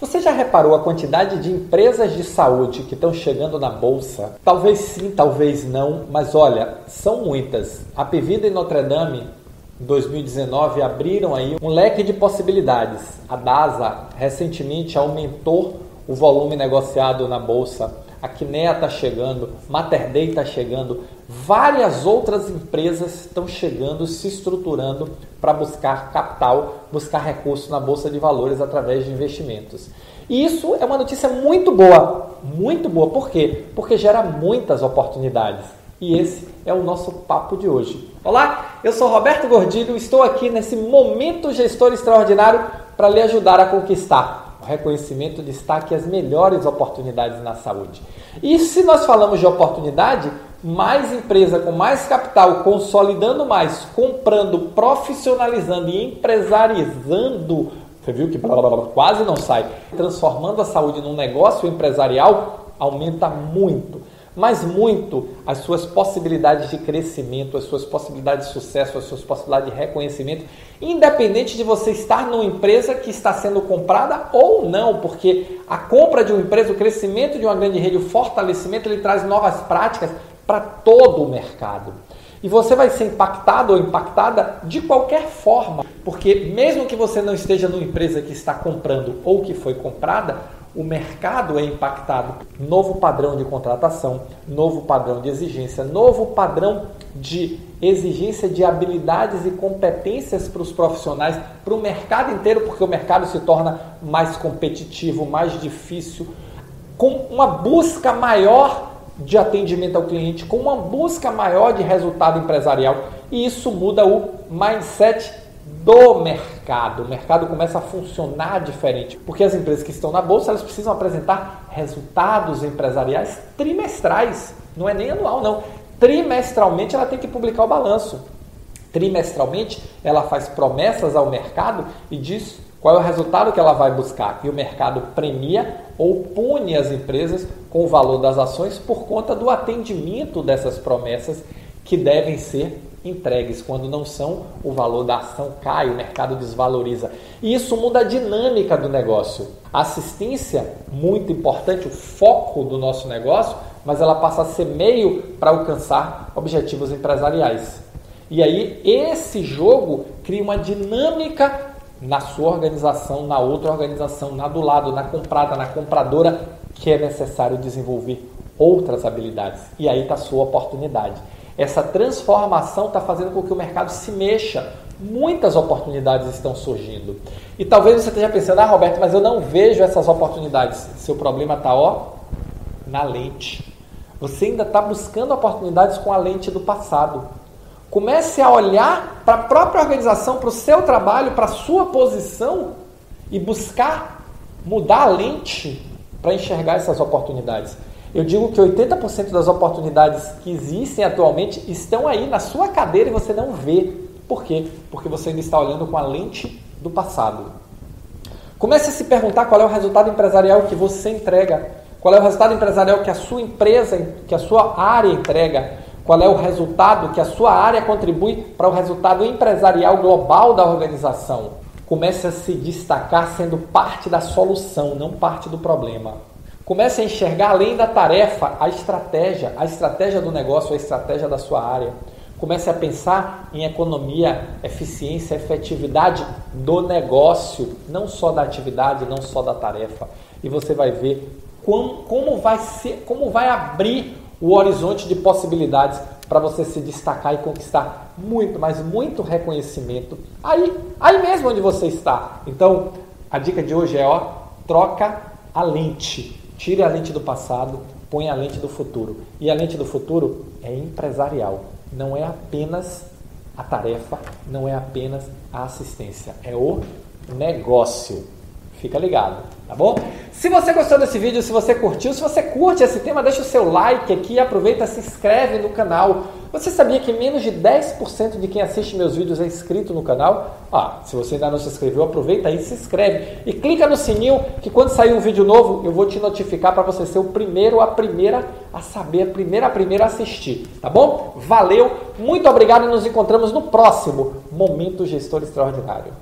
Você já reparou a quantidade de empresas de saúde que estão chegando na bolsa? Talvez sim, talvez não, mas olha, são muitas. A Pevida e Notre Dame em 2019 abriram aí um leque de possibilidades. A DASA recentemente aumentou o volume negociado na bolsa. A Kinea está chegando, Mater Dei está chegando, várias outras empresas estão chegando, se estruturando para buscar capital, buscar recursos na bolsa de valores através de investimentos. E isso é uma notícia muito boa, muito boa. Por quê? Porque gera muitas oportunidades. E esse é o nosso papo de hoje. Olá, eu sou Roberto Gordilho, estou aqui nesse momento gestor extraordinário para lhe ajudar a conquistar reconhecimento, destaque as melhores oportunidades na saúde. E se nós falamos de oportunidade, mais empresa com mais capital, consolidando mais, comprando, profissionalizando e empresarizando, você viu que blá, blá, blá, quase não sai, transformando a saúde num negócio empresarial, aumenta muito mas muito as suas possibilidades de crescimento, as suas possibilidades de sucesso, as suas possibilidades de reconhecimento, independente de você estar numa empresa que está sendo comprada ou não, porque a compra de uma empresa, o crescimento de uma grande rede, o fortalecimento, ele traz novas práticas para todo o mercado. E você vai ser impactado ou impactada de qualquer forma, porque mesmo que você não esteja numa empresa que está comprando ou que foi comprada, o mercado é impactado. Novo padrão de contratação, novo padrão de exigência, novo padrão de exigência de habilidades e competências para os profissionais, para o mercado inteiro, porque o mercado se torna mais competitivo, mais difícil, com uma busca maior de atendimento ao cliente, com uma busca maior de resultado empresarial. E isso muda o mindset do mercado. O mercado começa a funcionar diferente, porque as empresas que estão na bolsa, elas precisam apresentar resultados empresariais trimestrais, não é nem anual não. Trimestralmente ela tem que publicar o balanço. Trimestralmente ela faz promessas ao mercado e diz qual é o resultado que ela vai buscar. E o mercado premia ou pune as empresas com o valor das ações por conta do atendimento dessas promessas que devem ser entregues. Quando não são, o valor da ação cai, o mercado desvaloriza. E isso muda a dinâmica do negócio. Assistência, muito importante, o foco do nosso negócio, mas ela passa a ser meio para alcançar objetivos empresariais. E aí, esse jogo cria uma dinâmica na sua organização, na outra organização, na do lado, na comprada, na compradora, que é necessário desenvolver outras habilidades. E aí está a sua oportunidade. Essa transformação está fazendo com que o mercado se mexa. Muitas oportunidades estão surgindo. E talvez você esteja pensando, ah, Roberto, mas eu não vejo essas oportunidades. Seu problema está, ó, na lente. Você ainda está buscando oportunidades com a lente do passado. Comece a olhar para a própria organização, para o seu trabalho, para a sua posição e buscar mudar a lente para enxergar essas oportunidades. Eu digo que 80% das oportunidades que existem atualmente estão aí na sua cadeira e você não vê. Por quê? Porque você ainda está olhando com a lente do passado. Comece a se perguntar qual é o resultado empresarial que você entrega, qual é o resultado empresarial que a sua empresa, que a sua área entrega, qual é o resultado que a sua área contribui para o resultado empresarial global da organização. Comece a se destacar sendo parte da solução, não parte do problema. Comece a enxergar além da tarefa a estratégia, a estratégia do negócio, a estratégia da sua área. Comece a pensar em economia, eficiência, efetividade do negócio, não só da atividade, não só da tarefa. E você vai ver como, como, vai, ser, como vai abrir o horizonte de possibilidades para você se destacar e conquistar muito, mas muito reconhecimento aí, aí mesmo onde você está. Então, a dica de hoje é, ó, troca a lente. Tire a lente do passado, põe a lente do futuro. E a lente do futuro é empresarial. Não é apenas a tarefa, não é apenas a assistência, é o negócio. Fica ligado, tá bom? Se você gostou desse vídeo, se você curtiu, se você curte esse tema, deixa o seu like aqui, aproveita, se inscreve no canal. Você sabia que menos de 10% de quem assiste meus vídeos é inscrito no canal? Ah, se você ainda não se inscreveu, aproveita aí, se inscreve e clica no sininho que quando sair um vídeo novo, eu vou te notificar para você ser o primeiro, a primeira a saber, a primeira, a primeira a assistir, tá bom? Valeu, muito obrigado e nos encontramos no próximo Momento Gestor Extraordinário.